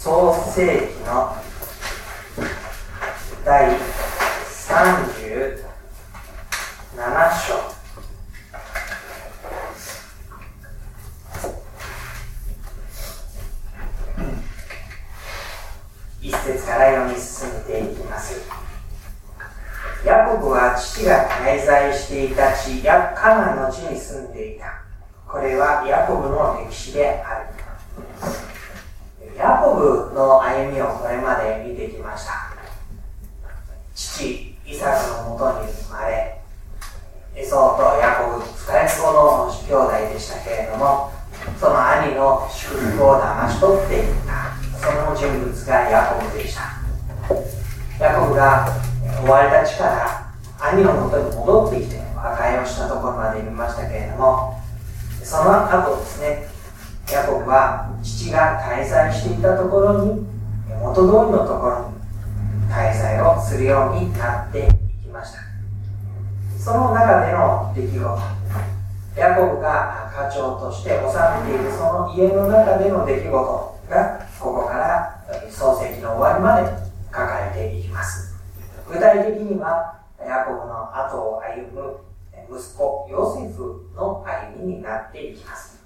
創世紀の第37章一節から読み進めていきますヤコブは父が滞在していた地ヤカナの地に住んでいたこれはヤコブの歴史であるヤコブの歩みをこれまで見てきました父イサクのもとに生まれエソとヤコブ2人子の兄弟でしたけれどもその兄の祝福を騙し取っていったその人物がヤコブでしたヤコブが追われた地から兄のもとに戻ってきて和解をしたところまで見ましたけれどもその後ですねヤコブは父が滞在していたところに元通りのところに滞在をするようになっていきました。その中での出来事。ヤコブが課長として治めているその家の中での出来事がここから創世記の終わりまで書かれていきます。具体的にはヤコブの後を歩む息子ヨセフの歩みになっていきます。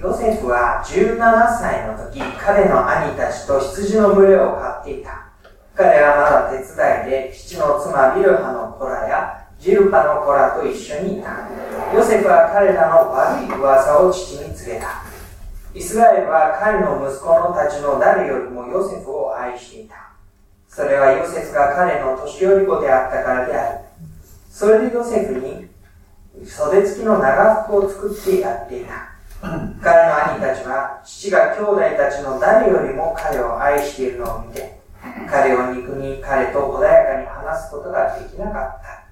ヨセフは17歳の時彼の兄たちと羊の群れを飼っていた。彼はまだ手伝いで父の妻ビルハの子らやジルパの子らと一緒にいた。ヨセフは彼らの悪い噂を父に告げた。イスラエルは彼の息子のたちの誰よりもヨセフを愛していた。それはヨセフが彼の年寄り子であったからである。それでヨセフに袖付きの長服を作ってやっていた。彼の兄たちは父が兄弟たちの誰よりも彼を愛しているのを見て彼を憎み彼と穏やかに話すことができなかった。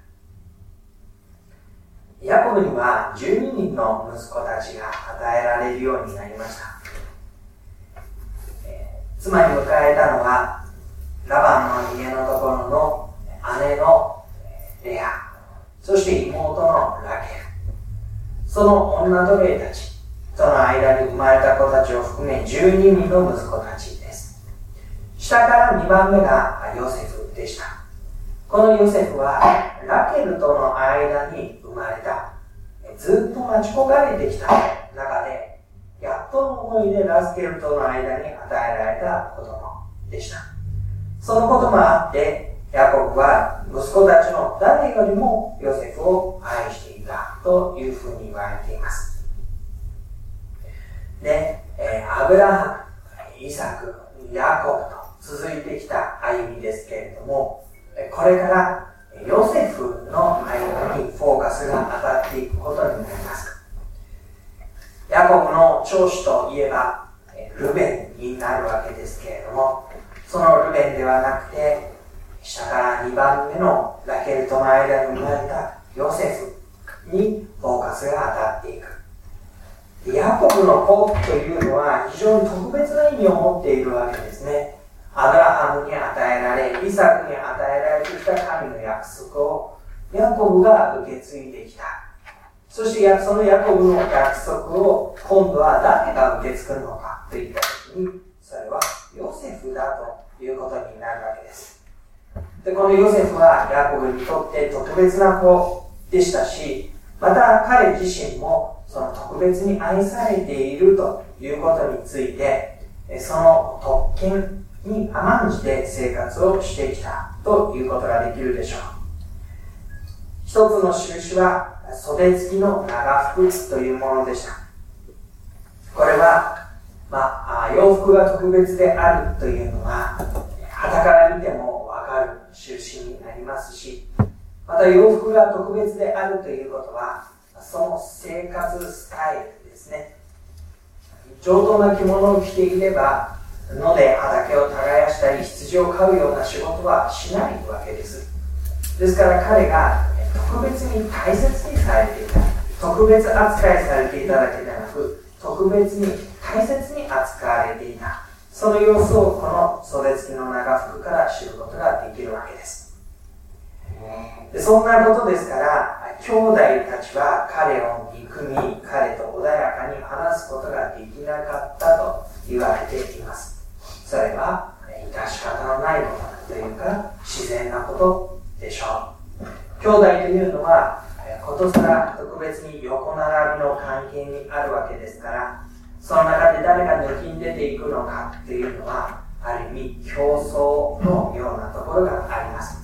ヤコブには12人の息子たちが与えられるようになりました、妻に迎えたのはラバンの家のところの姉のレア。そして妹のラケル。その女奴隷たち。その間に生まれた子たちを含め12人の息子たちです。下から2番目がヨセフでした。このヨセフはラケルとの間に生まれた。ずっと待ち焦がれてきた。中でやっとの思いでラスケルとの間に与えられた子供でした。そのこともあってヤコブは息子たちの誰よりもヨセフを愛していたというふうに言われています。で、えー、アブラハム、イサク、ヤコブと続いてきた歩みですけれどもこれからヨセフの歩みにフォーカスが当たっていくことになります。ヤコブの長子といえば、ルベンになるわけですけれども、そのルベンではなくて、下から2番目のラケルとの間に生まれたヨセフにフォーカスが当たっていく。ヤコブの子というのは非常に特別な意味を持っているわけですね。アブラハムに与えられ、イサクに与えられてきた神の約束をヤコブが受け継いできた。そしてそのヤコブの約束を今度は誰が受け継ぐのかといったときに、それはヨセフだということになるわけです。で、このヨセフはヤコブにとって特別な子でしたし、また彼自身もその特別に愛されているということについて、その特権に甘んじて生活をしてきたということができるでしょう。一つの印は袖付きの長服というものでした。これは、まあ、洋服が特別であるというのは、肌から見てもわかる印になりますし、また洋服が特別であるということは、その生活スタイルですね。上等な着物を着ていれば、野で畑を耕したり羊を飼うような仕事はしないわけです。ですから彼が特別に大切にされていた特別扱いされていただけでなく特別に大切に扱われていた。その様子をこの袖付きの長服から知ることができるわけです。でそんなことですから兄弟たちは彼を憎み彼と穏やかに話すことができなかったと言われています。それは致し方のないものというか自然なことでしょう。兄弟というのはことさら特別に横並びの関係にあるわけですからその中で誰が抜きに出ていくのかというのはある意味競争のようなところがあります。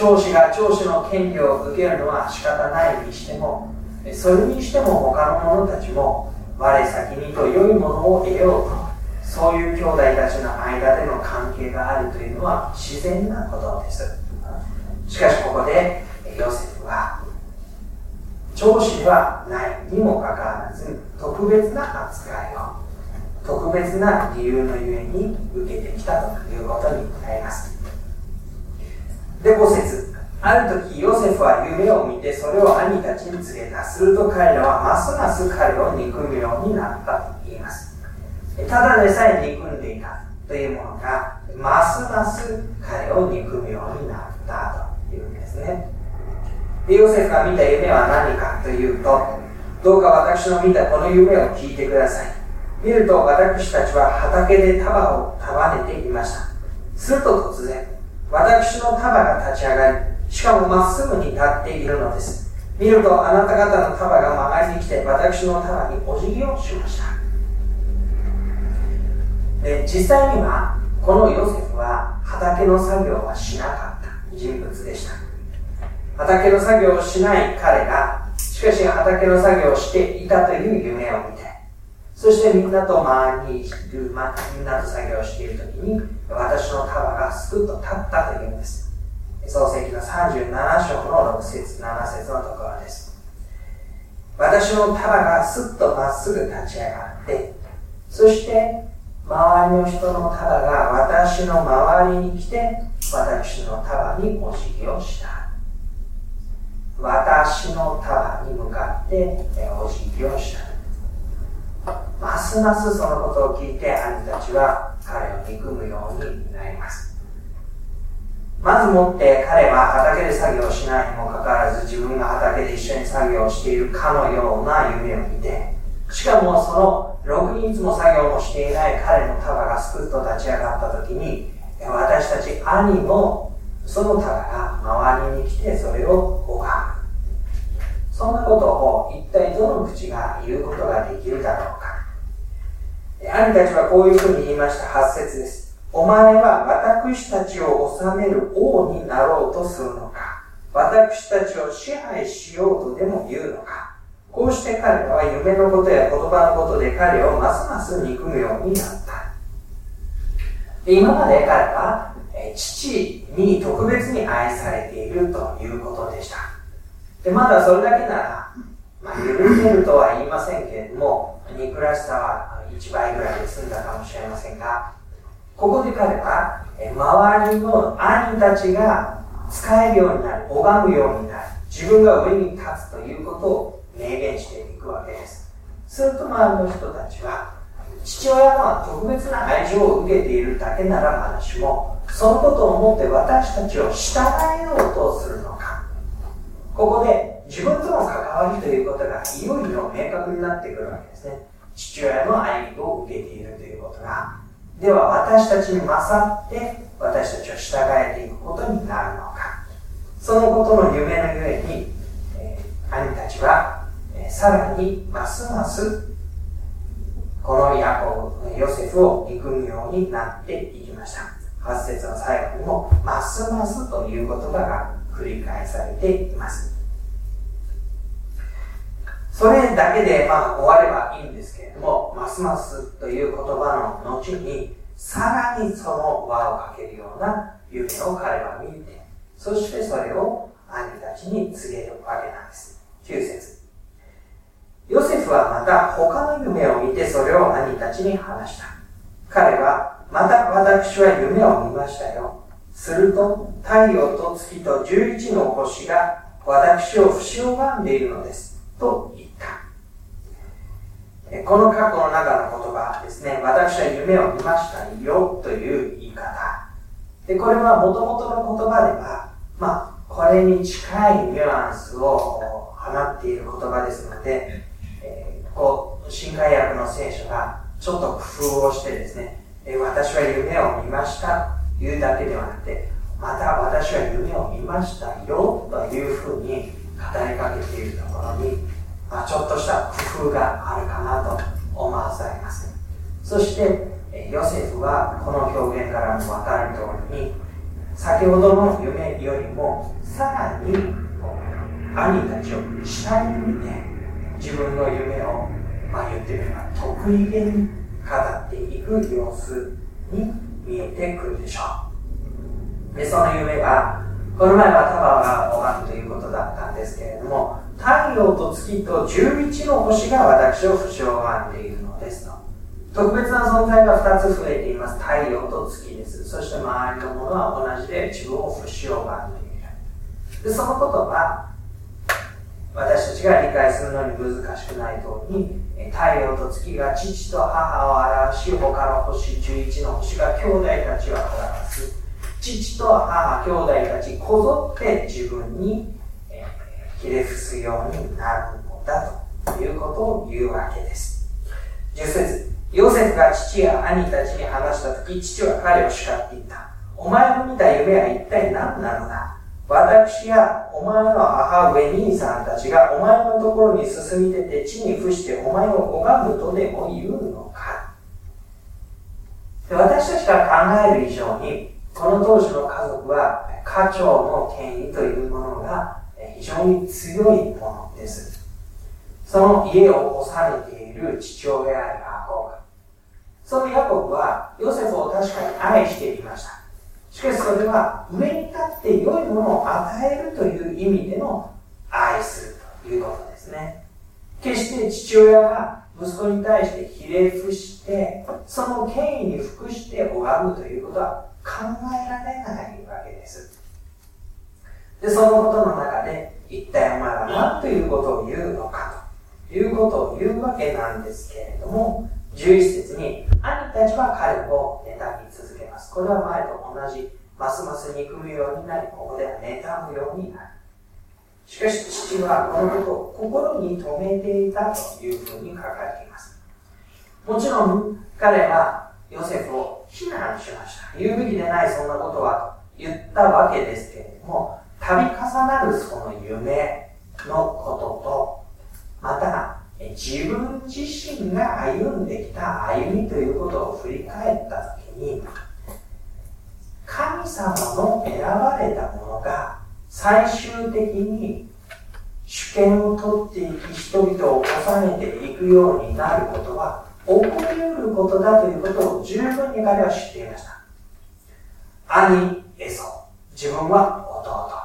長子が長子の権利を受けるのは仕方ないにしてもそれにしても他の者たちも我先にと良いものを得ようとそういう兄弟たちの間での関係があるというのは自然なことです。しかしここでヨセフは長子ではないにもかかわらず特別な扱いを特別な理由のゆえに受けてきたということになります。で5節。ある時ヨセフは夢を見てそれを兄たちに告げたすると彼らはますます彼を憎むようになったと言います。ただでさえ憎んでいたというものがますます彼を憎むようになったというんですね。でヨセフが見た夢は何かというとどうか私の見たこの夢を聞いてください。見ると私たちは畑で束を束ねていました。すると突然私の束が立ち上がりしかもまっすぐに立っているのです。見るとあなた方の束が曲がりに来て私の束にお辞儀をしました。で実際にはこのヨセフは畑の作業はしなかった。人物でした。畑の作業をしない彼がしかし畑の作業をしていたという夢を見てそしてみんなと周りにいる、ま、みんなと作業している時に私の束がすくっと立ったというんです。創世記の37章の6節7節のところです。私の束がすっとまっすぐ立ち上がってそして周りの人の束が私の周りに来て私の束にお辞儀をした。私の束に向かってお辞儀をした。ますますそのことを聞いて兄たちは彼を憎むようになります。まずもって彼は畑で作業しないにもかかわらず自分が畑で一緒に作業しているかのような夢を見てしかもそのろくにいつも作業もしていない彼の束がすくっと立ち上がった時に私たち兄もその束が周りに来てそれを拝む。そんなことを一体どの口が言うことができるだろうか。兄たちはこういうふうに言いました。8節です。お前は私たちを治める王になろうとするのか私たちを支配しようとでも言うのかこうして彼らは夢のことや言葉のことで彼をますます憎むようになった。今まで彼は父に特別に愛されているということでした。でまだそれだけなら、まあ、許せるとは言いませんけれども、憎らしさは1倍ぐらいで済んだかもしれませんが、ここで彼は、周りの兄たちが使えるようになる、拝むようになる、自分が上に立つということを明言していくわけです。すると周りの人たちは、父親は特別な愛情を受けているだけならまだしも、そのことを思って私たちを従えようとするのか。ここで自分との関わりということがいよいよ明確になってくるわけですね。父親の愛を受けているということが、では私たちに勝って私たちを従えていくことになるのか。そのことの夢のゆえに、えー、兄たちは、えー、さらにますますこのヤコブ、ヨセフを憎むようになっていきました。8節の最後にも、ますますという言葉が繰り返されています。それだけで、まあ、終わればいいんですけれども、ますますという言葉の後に、さらにその輪をかけるような夢を彼は見て、そしてそれを兄たちに告げるわけなんです。9節ヨセフはまた他の夢を見てそれを兄たちに話した。彼は、また私は夢を見ましたよ。すると、太陽と月と十一の星が私を不死を拝んでいるのです。と言っ。この過去の中の言葉ですね、私は夢を見ましたよという言い方。で、これは元々の言葉では、まあ、これに近いニュアンスを放っている言葉ですので、えー、こう、新海訳の聖書がちょっと工夫をしてですね、え、私は夢を見ましたというだけではなくて、また私は夢を見ましたよというふうに語りかけているところに、まあ、ちょっとした工夫があるかなと思わされます。そして、ヨセフはこの表現からも分かる通りに、先ほどの夢よりもさらに兄たちを下に見て自分の夢を、まあ、言ってみれば得意げに語っていく様子に見えてくるでしょうでその夢がこの前はタバが拝むということだったんですけれども太陽と月と11の星が私を不を拝んでいるのですと。特別な存在が2つ増えています。太陽と月です。そして周りのものは同じで自分を不死を拝んでいる。でそのことは私たちが理解するのに難しくない通りに太陽と月が父と母を表し他の星11の星が兄弟たちを表す。父と母兄弟たちこぞって自分にひれ伏すようになるのだということを言うわけです。10節ヨセフが父や兄たちに話した時父は彼を叱っていた。お前の見た夢は一体何なのだ？私やお前の母上兄さんたちがお前のところに進み出て地に伏してお前を拝むとでも言うのか？で私たちが考える以上にこの当時の家族は家長の権威というものが非常に強いものですその家を治めている父親やヤコブそのヤコブはヨセフを確かに愛していましたしかしそれは上に立って良いものを与えるという意味での愛するということですね。決して父親が息子に対してひれ伏して、その権威に服して拝むということは考えられないわけです。で、そのことの中で、一体お前は何ということを言うのかということを言うわけなんですけれども、11節に、兄たちは彼を妬み続けます。これは前と同じ、ますます憎むようになり、ここでは妬むようになる。しかし父はこのことを心に留めていたというふうに書かれています。もちろん彼はヨセフを非難しました。言うべきでないそんなことはと言ったわけですけれども、度重なるその夢のことと、また自分自身が歩んできた歩みということを振り返ったときに、神様の選ばれたものが最終的に主権を取っていき人々を収めていくようになることは起こり得ることだということを十分に彼は知っていました。兄エソ、自分は弟。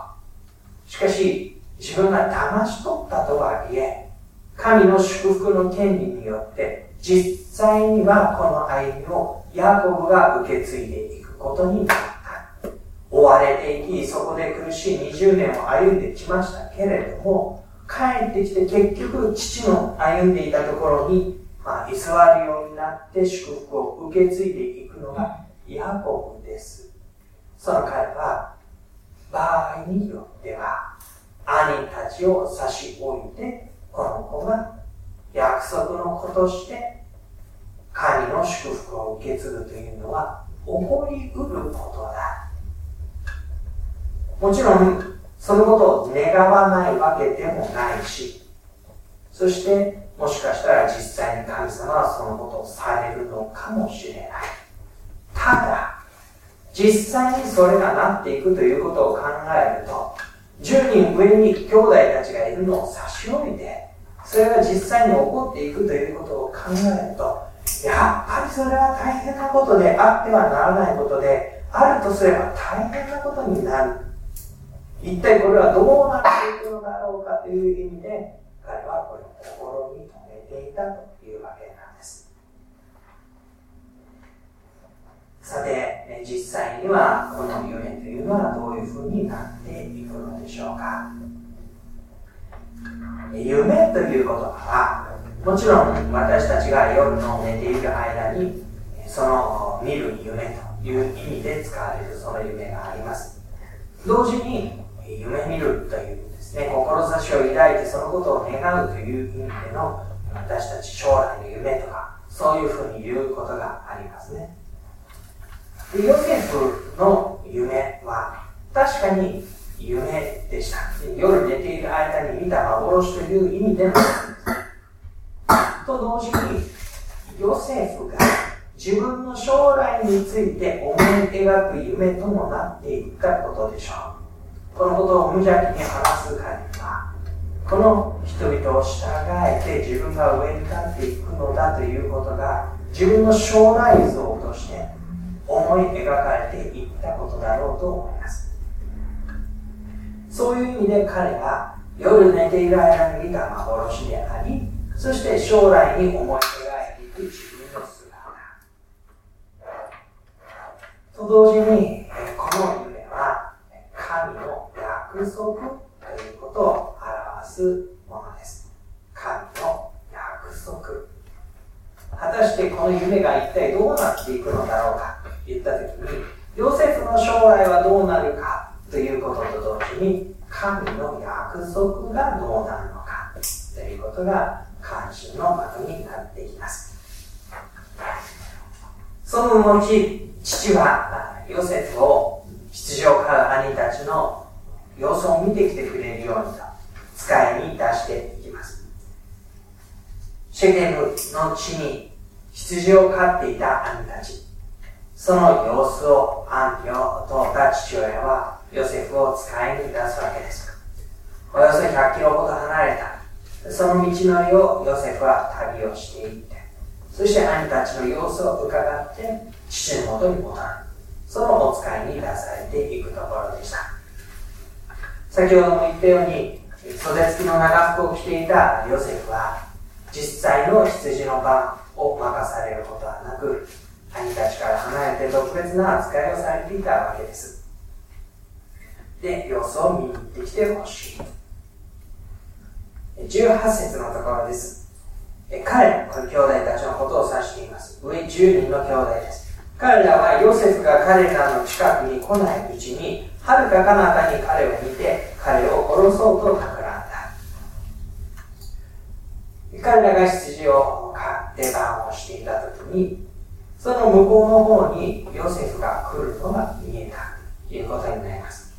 しかし、自分が騙し取ったとはいえ、神の祝福の権利によって、実際にはこの歩みをヤコブが受け継いでいくことになった。追われていき、そこで苦しい20年を歩んできましたけれども、帰ってきて結局父の歩んでいたところに、まあ、居座るようになって祝福を受け継いでいくのがヤコブです。その彼は、場合によっては、兄たちを差し置いてこの子が約束の子として神の祝福を受け継ぐというのは起こりうることだ。もちろん、そのことを願わないわけでもないし、そして、もしかしたら実際に神様はそのことをされるのかもしれない。ただ、実際にそれがなっていくということを考えると、10人上に兄弟たちがいるのを差し置いて、それが実際に起こっていくということを考えると、やっぱりそれは大変なことであってはならないことで、あるとすれば大変なことになる。一体これはどうなっていくのだろうかという意味で、彼はこれを心に留めていたというわけなんです。さて、実際にはこの夢というのはどういうふうになっていくのでしょうか。夢という言葉はもちろん私たちが夜の寝ている間にその見る夢という意味で使われるその夢があります同時に夢見るというですね、志を抱いてそのことを願うという意味での私たち将来の夢とかそういうふうに言うことがありますねでヨセフの夢は確かに夢でした夜寝ている間に見た幻という意味でもと同時にヨセフが自分の将来について思い描く夢ともなっていったことでしょう。このことを無邪気に話す限りはこの人々を従えて自分が上に立っていくのだということが自分の将来像として思い描かれていったことだろうと思います。そういう意味で彼は夜寝ている間に見た幻でありそして将来に思い描いていく自分の姿。と同時にこの夢は神の約束ということを表すものです。神の約束。果たしてこの夢が一体どうなっていくのだろうか。言った時にヨセフの将来はどうなるかということと同時に神の約束がどうなるのかということが関心の的になっていきます。その後父はヨセフを出場から兄たちの様子を見てきてくれるようにと使いに出していきます。シェケムの地に羊を飼っていた兄たち。その様子をアンリを通った父親はヨセフを使いに出すわけですおよそ100キロほど離れた。その道のりをヨセフは旅をしていって。そして兄たちの様子を伺って父のもとに戻る。そのお使いに出されていくところでした。先ほども言ったように袖付きの長服を着ていたヨセフは実際の羊の番を任されることはなく兄たちから離れて特別な扱いをされていたわけですで様子を見に行ってきてほしい18節のところです。彼、この兄弟たちのことを指しています。上10人の兄弟です。彼らはヨセフが彼らの近くに来ないうちに、はるか彼方に彼を見て、彼を殺そうと企んだ。彼らが羊を飼って番をしていた時に、その向こうの方にヨセフが来るのが見えた。ということになります。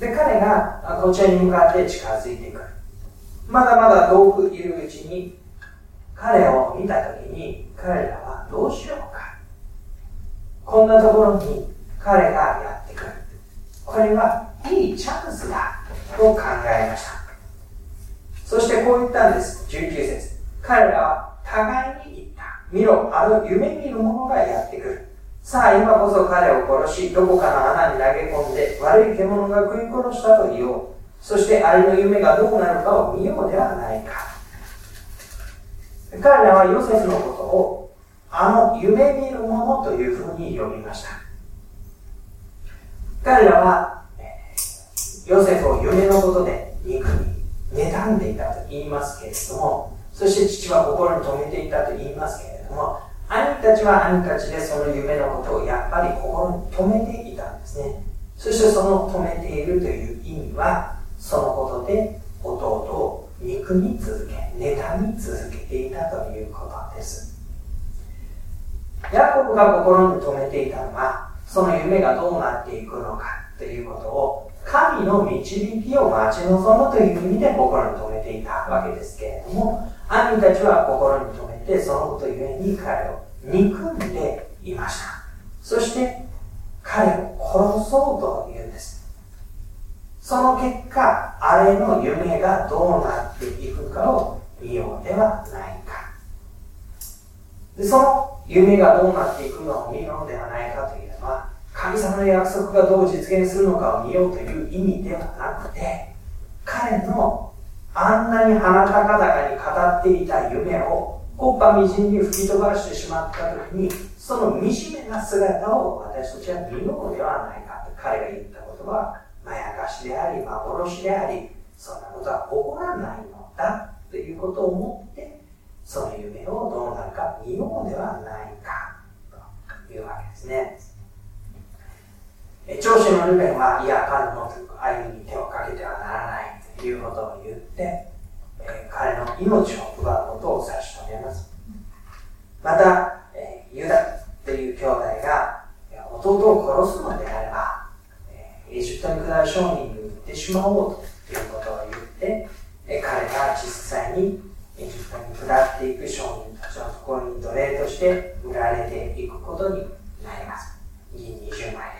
で、彼がこちらに向かって近づいてくる。まだまだ遠くいるうちに彼を見た時に彼らはどうしようか。こんなところに彼がやってくる。これはいいチャンスだと考えました。そしてこう言ったんです。19節。彼らは互いに言っ見ろあの夢見る者がやってくる。さあ今こそ彼を殺しどこかの穴に投げ込んで悪い獣が食い殺したと言おう。そしてあれの夢がどうなるかを見ようではないか。彼らはヨセフのことをあの夢見るものというふうに呼びました。彼らはヨセフを夢のことで肉に妬んでいたと言いますけれどもそして父は心に留めていたと言いますけれども兄たちは兄たちでその夢のことをやっぱり心に留めていたんですね。そしてその留めているという意味はそのことで弟を憎み続け妬み続けていたということです。ヤコブが心に留めていたのはその夢がどうなっていくのかということを神の導きを待ち望むという意味で心に留めていたわけですけれども兄たちは心に留めてそのことゆえに彼を憎んでいましたそして彼を殺そうというんですその結果、あれの夢がどうなっていくかを見ようではないか。でその夢がどうなっていくのを見ようではないかというのは、神様の約束がどう実現するのかを見ようという意味ではなくて、彼のあんなに鼻高々に語っていた夢を、コッパみじんに吹き飛ばしてしまった時に、その惨めな姿を私たちは見ようではないかと彼が言ったことは、まやかしであり、幻であり、そんなことは起こらないのだということを思って、その夢をどうなるか見ようではないかというわけですね。長州のルベンは、いや、彼の歩みに手をかけてはならないということを言って、え、彼の命を奪うことを差し止めます。また、え、ユダという兄弟が弟を殺すのであれば、エジプトに下る商人に売ってしまおうということを言って、彼が実際にエジプトに下っていく商人たちのところに奴隷として売られていくことになります。銀20枚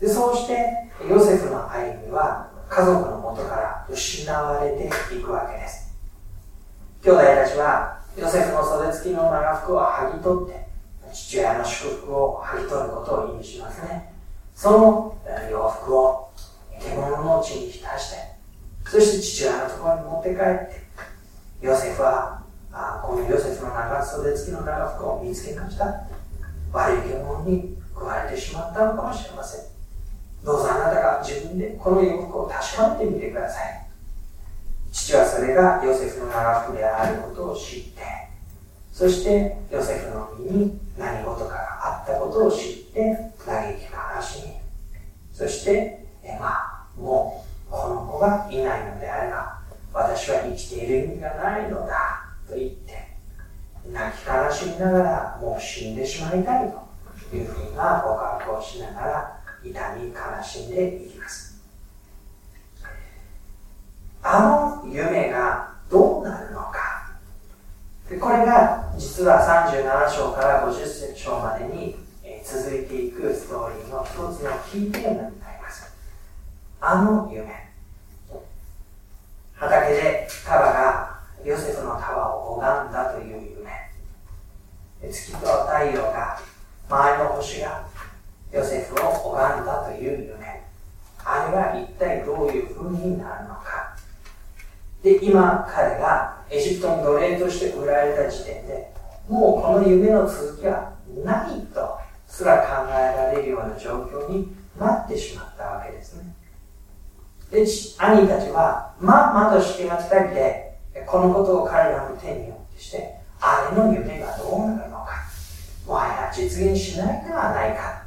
で。で、そうして、ヨセフの歩みは家族のもとから失われていくわけです。兄弟たちは、ヨセフの袖付きの長服を剥ぎ取って、父親の祝福を剥ぎ取ることを意味しますね。その洋服を獣の地に浸して、そして父親のところに持って帰って、ヨセフは、あこのヨセフの長袖付きの長服を見つけました。悪い獣に食われてしまったのかもしれません。どうぞあなたが自分でこの洋服を確かめてみてください。父はそれがヨセフの長服であることを知って、そしてヨセフの身に何事かがあったことを知って嘆き悲しみそしてえまあもうこの子がいないのであれば私は生きている意味がないのだと言って泣き悲しみながらもう死んでしまいたいというふうな告白をしながら痛み悲しんでいきますあの夢がどうなるのかでこれが実は37章から50章までに、続いていくストーリーの一つのキーテーマになります。あの夢。畑でカバがヨセフの束を拝んだという夢。月と太陽が、周りの星がヨセフを拝んだという夢。あれは一体どういう風になるのか。で、今彼がエジプトに奴隷として売られた時点で、もうこの夢の続きはないとすら考えられるような状況になってしまったわけですね。で、兄たちは、まんまとしてが二人で、このことを彼らの手によってして、あれの夢がどうなるのか、もはや実現しないではないか。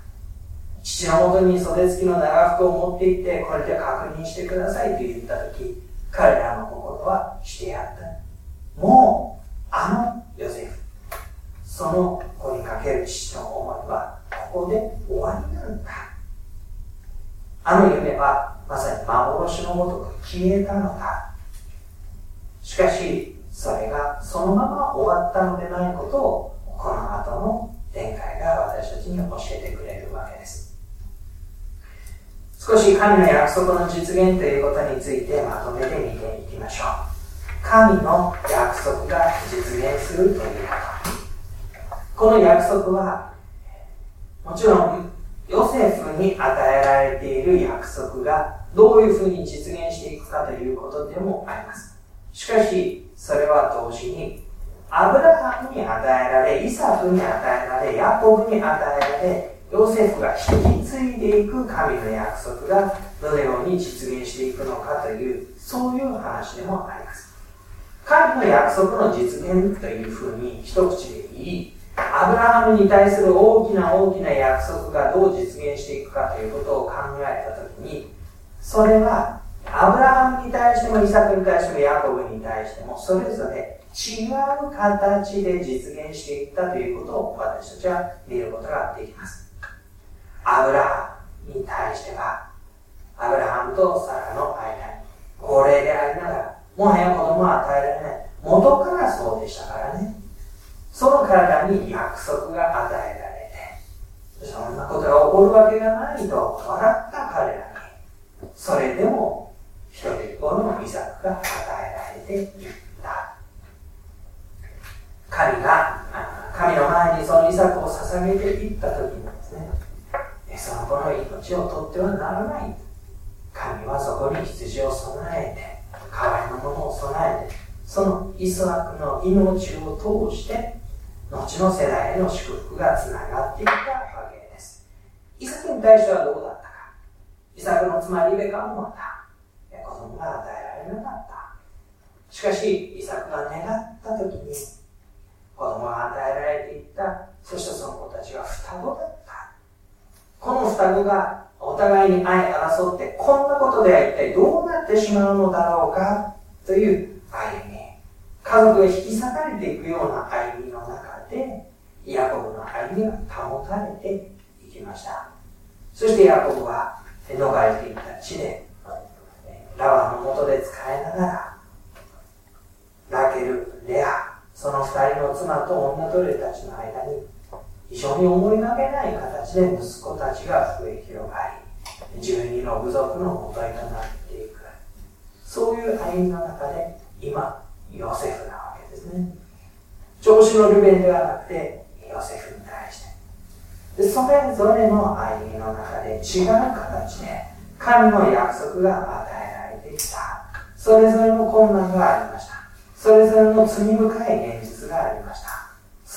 父のもとに袖付きの長服を持って行って、これで確認してくださいと言ったとき、彼らの心はしてやった。もう、あのヨセフ、その子にかける父の思いは、ここで終わりなんだ。あの夢は、まさに幻のごとく消えたのだ。しかし、それがそのまま終わったのでないことを、この後の展開が私たちに教えてくれる。少し神の約束の実現ということについてまとめてみていきましょう。神の約束が実現するということ。この約束は、もちろん、ヨセフに与えられている約束がどういうふうに実現していくかということでもあります。しかし、それは同時に、アブラハムに与えられ、イサフに与えられ、ヤコブに与えられ、ヨセフが引き継いでいく神の約束がどのように実現していくのかという、そういう話でもあります。神の約束の実現というふうに一口で言い、アブラハムに対する大きな大きな約束がどう実現していくかということを考えたときに、それはアブラハムに対してもイサクに対してもヤコブに対してもそれぞれ違う形で実現していったということを私たちは見ることができます。アブラハムに対しては、アブラハムとサラの間に、高齢でありながら、もはや子供は与えられない。元からそうでしたからね。その体に約束が与えられて、そんなことが起こるわけがないと笑った彼らに、それでも一人っ子の遺作が与えられていった。神が、神の前にその遺作を捧げていった時に、その子の命を取ってはならない。神はそこに羊を備えて、代わりのものを備えて、そのイスラクの命を通して、後の世代への祝福がつながっていったわけです。イサクに対してはどうだったか。イサクの妻リベカもまた、子供が与えられなかった。しかし、イサクが願った時に、子供が与えられていった。そしてその子たちは双子だった。この双子が同互いに愛争って、こんなことでは一体どうなってしまうのだろうかという歩み。家族が引き裂かれていくような歩みの中で、ヤコブの歩みが保たれていきました。そしてヤコブは逃れていった地で、ラバのもとで使えながら、ラケル、レア、その二人の妻と女奴隷たちの間に、非常に思いがけない形で息子たちが増え広がり、十二の部族の元へとなっていく。そういう歩みの中で、今、ヨセフなわけですね。調子のルベンではなくて、ヨセフに対して。でそれぞれの歩みの中で違う形で、神の約束が与えられてきた。それぞれの困難がありました。それぞれの罪深い現実がありました。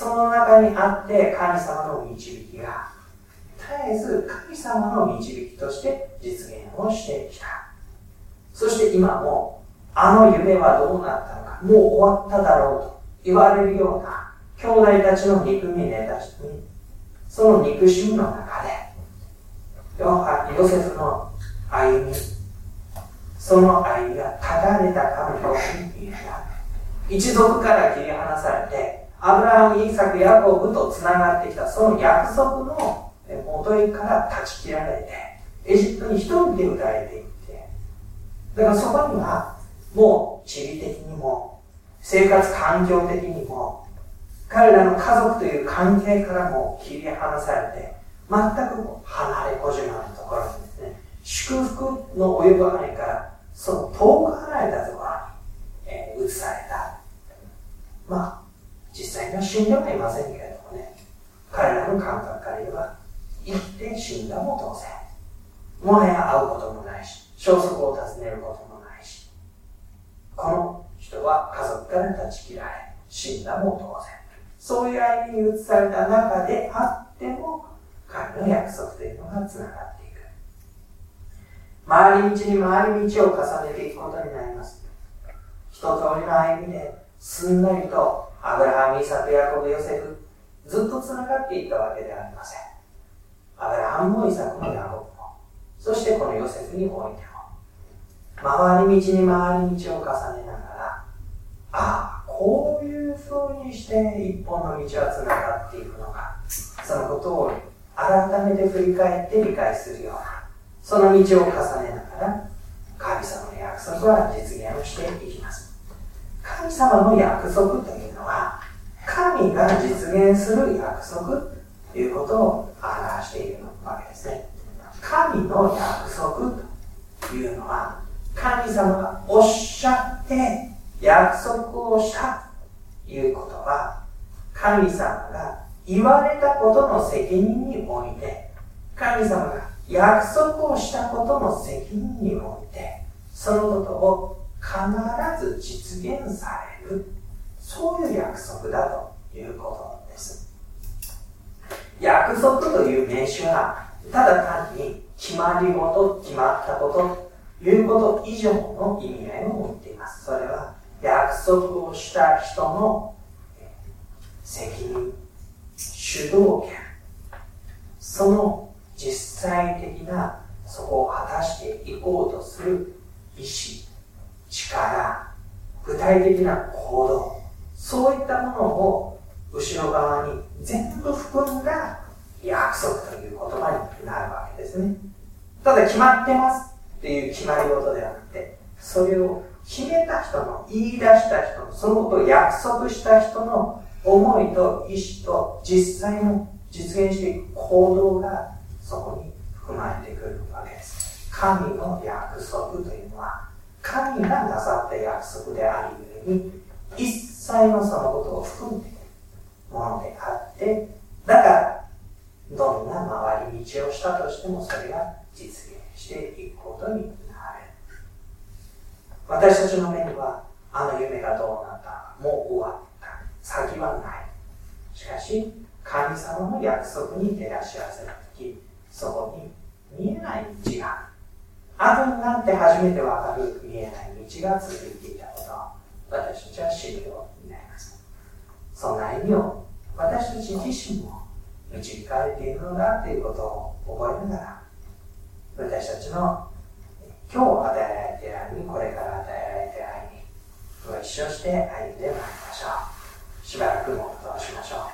その中にあって神様の導きが、絶えず神様の導きとして実現をしてきた。そして今も、あの夢はどうなったのか、もう終わっただろうと言われるような兄弟たちの憎みねたしに、その憎しみの中で、ヨセフの歩み、その歩みが断たれたかのように見えた。一族から切り離されて、アブラハム、イーサク、ヤコブと繋がってきたその約束の元へから断ち切られて、エジプトに一人で打たれていって、だからそこには、もう地理的にも、生活環境的にも、彼らの家族という関係からも切り離されて、全く離れ小島のところにですね、祝福の及ばないから、その遠く離れたところに、え、移された。まあ、実際には死んではいませんけれどもね、彼らの感覚から言えば、生きて死んだも当然。もはや会うこともないし、消息を尋ねることもないし、この人は家族から断ち切られ、死んだも当然。そういう歩みに移された中であっても、彼の約束というのが繋がっていく。回り道に回り道を重ねていくことになります。一通りの歩みですんなりとアブラハム、イサク、ヤコブ、ヨセフ、ずっと繋がっていったわけではありません。アブラハムもイサクもヤコブも、そしてこのヨセフにおいても、回り道に回り道を重ねながら、ああ、こういう風にして一本の道は繋がっていくのか、そのことを改めて振り返って理解するような、その道を重ねながら、神様の約束は実現をしていきます。神様の約束というのは、神が実現する約束ということを表しているわけですね。神の約束というのは、神様がおっしゃって約束をしたということは、神様が言われたことの責任において、神様が約束をしたことの責任において、そのことをず実現されるそういう約束だということです。約束という名詞は、ただ単に決まり事、決まったことということ以上の意味合いを持っています。それは、約束をした人の責任、主導権、その実際的なそこを果たしていこうとする意志、力、具体的な行動、そういったものを後ろ側に全部含んだ約束という言葉になるわけですね。ただ決まってますっていう決まり事ではなくて、それを決めた人の、言い出した人の、そのことを約束した人の思いと意志と実際の実現していく行動がそこに含まれてくるわけです。神の約束という神がなさった約束であるゆえに、一切のそのことを含んでいるものであって、だから、どんな回り道をしたとしてもそれが実現していくことになる。私たちの目には、あの夢がどうなった、もう終わった。先はない。しかし、神様の約束に照らし合わせたとき、そこに見えない道が後になって初めてわかる見えない道が続いていたこと私たちは知るようになります。そんな意味を私たち自身も導かれているのだということを覚えながら私たちの今日与えられている愛にこれから与えられている愛にご一緒して歩んでまいりましょうしばらくも